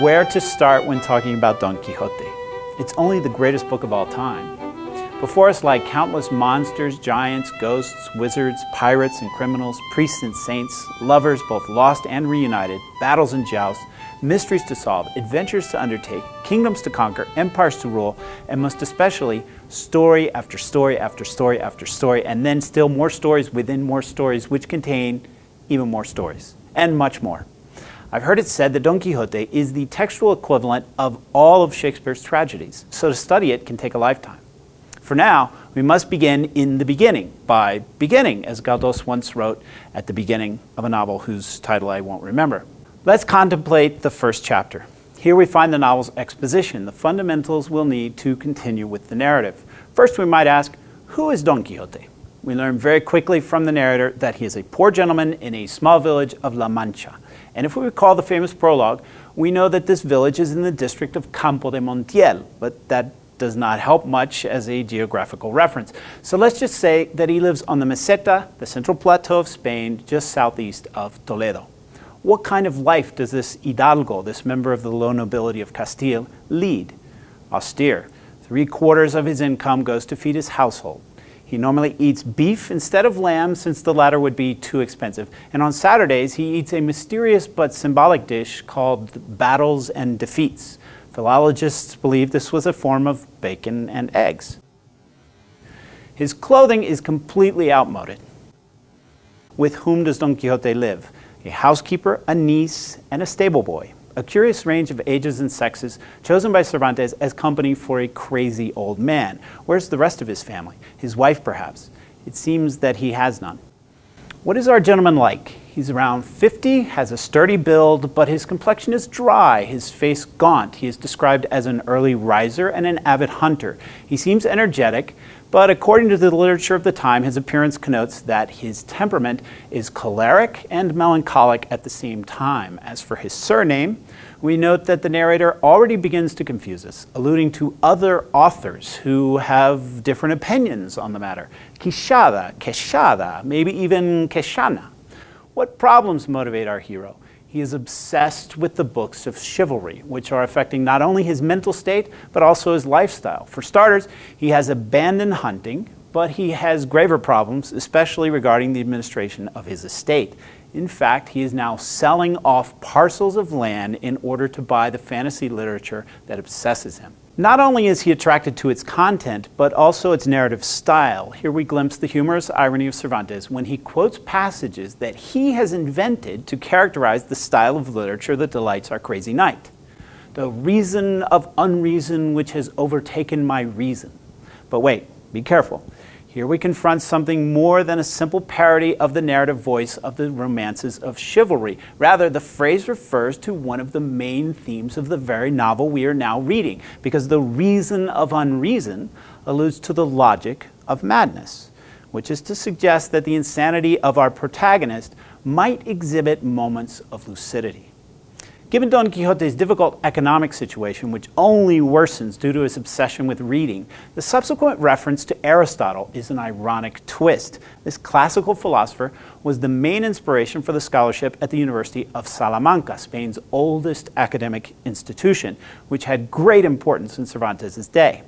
Where to start when talking about Don Quixote? It's only the greatest book of all time. Before us lie countless monsters, giants, ghosts, wizards, pirates and criminals, priests and saints, lovers both lost and reunited, battles and jousts, mysteries to solve, adventures to undertake, kingdoms to conquer, empires to rule, and most especially, story after story after story after story, and then still more stories within more stories, which contain even more stories, and much more. I've heard it said that Don Quixote is the textual equivalent of all of Shakespeare's tragedies, so to study it can take a lifetime. For now, we must begin in the beginning, by beginning, as Galdós once wrote at the beginning of a novel whose title I won't remember. Let's contemplate the first chapter. Here we find the novel's exposition, the fundamentals we'll need to continue with the narrative. First, we might ask, who is Don Quixote? We learn very quickly from the narrator that he is a poor gentleman in a small village of La Mancha. And if we recall the famous prologue, we know that this village is in the district of Campo de Montiel, but that does not help much as a geographical reference. So let's just say that he lives on the Meseta, the central plateau of Spain, just southeast of Toledo. What kind of life does this hidalgo, this member of the low nobility of Castile, lead? Austere. Three quarters of his income goes to feed his household. He normally eats beef instead of lamb since the latter would be too expensive. And on Saturdays, he eats a mysterious but symbolic dish called battles and defeats. Philologists believe this was a form of bacon and eggs. His clothing is completely outmoded. With whom does Don Quixote live? A housekeeper, a niece, and a stable boy a curious range of ages and sexes chosen by Cervantes as company for a crazy old man. Where's the rest of his family? His wife, perhaps? It seems that he has none. What is our gentleman like? He's around 50, has a sturdy build, but his complexion is dry, his face gaunt. He is described as an early riser and an avid hunter. He seems energetic, but according to the literature of the time, his appearance connotes that his temperament is choleric and melancholic at the same time. As for his surname, we note that the narrator already begins to confuse us, alluding to other authors who have different opinions on the matter. Quixada, Queixada, maybe even Queixana. What problems motivate our hero? He is obsessed with the books of chivalry, which are affecting not only his mental state, but also his lifestyle. For starters, he has abandoned hunting, but he has graver problems, especially regarding the administration of his estate. In fact, he is now selling off parcels of land in order to buy the fantasy literature that obsesses him. Not only is he attracted to its content, but also its narrative style. Here we glimpse the humorous irony of Cervantes when he quotes passages that he has invented to characterize the style of literature that delights our crazy knight. The reason of unreason which has overtaken my reason. But wait, be careful. Here we confront something more than a simple parody of the narrative voice of the romances of chivalry. Rather, the phrase refers to one of the main themes of the very novel we are now reading, because the reason of unreason alludes to the logic of madness, which is to suggest that the insanity of our protagonist might exhibit moments of lucidity. Given Don Quixote's difficult economic situation, which only worsens due to his obsession with reading, the subsequent reference to Aristotle is an ironic twist. This classical philosopher was the main inspiration for the scholarship at the University of Salamanca, Spain's oldest academic institution, which had great importance in Cervantes' day.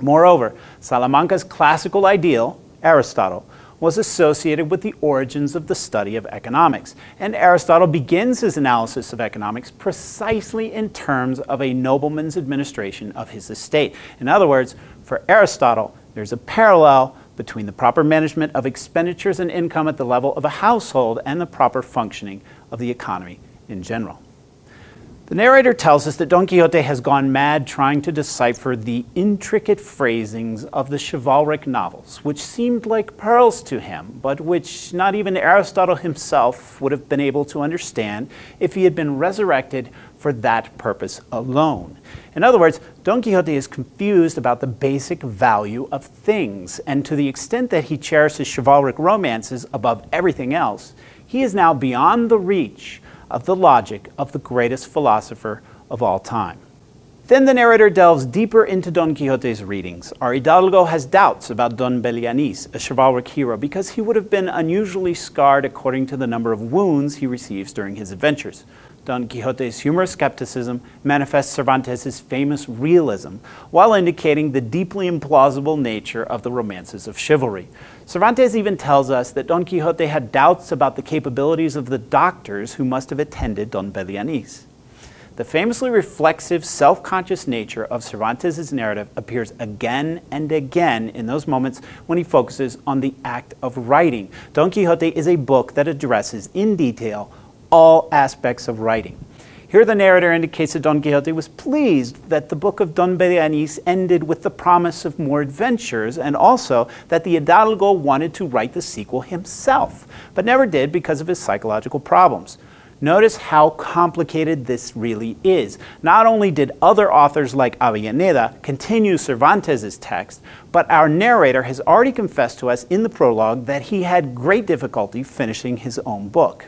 Moreover, Salamanca's classical ideal, Aristotle, was associated with the origins of the study of economics. And Aristotle begins his analysis of economics precisely in terms of a nobleman's administration of his estate. In other words, for Aristotle, there's a parallel between the proper management of expenditures and income at the level of a household and the proper functioning of the economy in general. The narrator tells us that Don Quixote has gone mad trying to decipher the intricate phrasings of the chivalric novels, which seemed like pearls to him, but which not even Aristotle himself would have been able to understand if he had been resurrected for that purpose alone. In other words, Don Quixote is confused about the basic value of things, and to the extent that he cherishes chivalric romances above everything else, he is now beyond the reach of the logic of the greatest philosopher of all time. Then the narrator delves deeper into Don Quixote's readings. Our Hidalgo has doubts about Don Belianis, a chivalric hero, because he would have been unusually scarred according to the number of wounds he receives during his adventures. Don Quixote's humorous skepticism manifests Cervantes' famous realism, while indicating the deeply implausible nature of the romances of chivalry. Cervantes even tells us that Don Quixote had doubts about the capabilities of the doctors who must have attended Don Belianis. The famously reflexive, self conscious nature of Cervantes' narrative appears again and again in those moments when he focuses on the act of writing. Don Quixote is a book that addresses in detail all aspects of writing. Here, the narrator indicates that Don Quixote was pleased that the book of Don Belianis ended with the promise of more adventures, and also that the Hidalgo wanted to write the sequel himself, but never did because of his psychological problems. Notice how complicated this really is. Not only did other authors like Avellaneda continue Cervantes' text, but our narrator has already confessed to us in the prologue that he had great difficulty finishing his own book.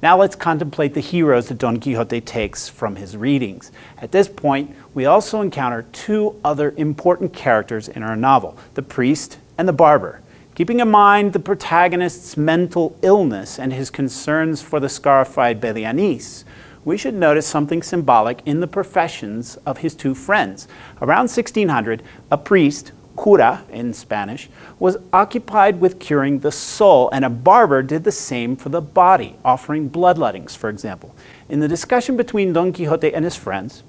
Now let's contemplate the heroes that Don Quixote takes from his readings. At this point, we also encounter two other important characters in our novel the priest and the barber. Keeping in mind the protagonist's mental illness and his concerns for the scarified Belianis, we should notice something symbolic in the professions of his two friends. Around 1600, a priest, cura in Spanish, was occupied with curing the soul, and a barber did the same for the body, offering bloodlettings, for example. In the discussion between Don Quixote and his friends,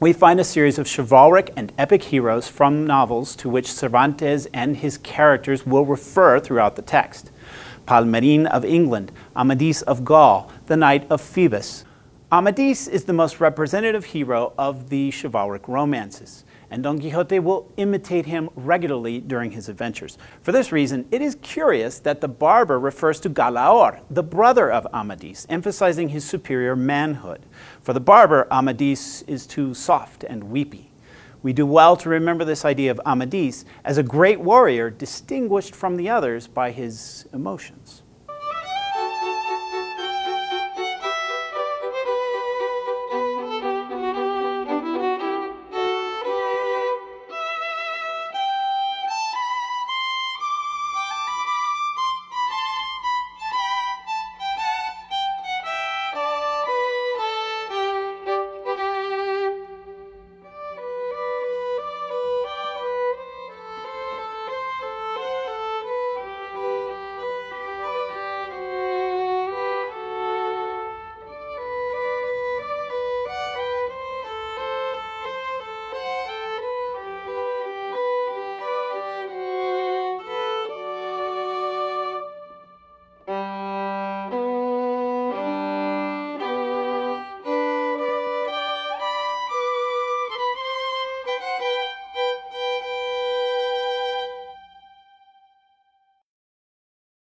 we find a series of chivalric and epic heroes from novels to which Cervantes and his characters will refer throughout the text. Palmerin of England, Amadis of Gaul, the Knight of Phoebus. Amadis is the most representative hero of the chivalric romances and Don Quixote will imitate him regularly during his adventures. For this reason, it is curious that the barber refers to Galaor, the brother of Amadis, emphasizing his superior manhood. For the barber, Amadis is too soft and weepy. We do well to remember this idea of Amadis as a great warrior distinguished from the others by his emotions.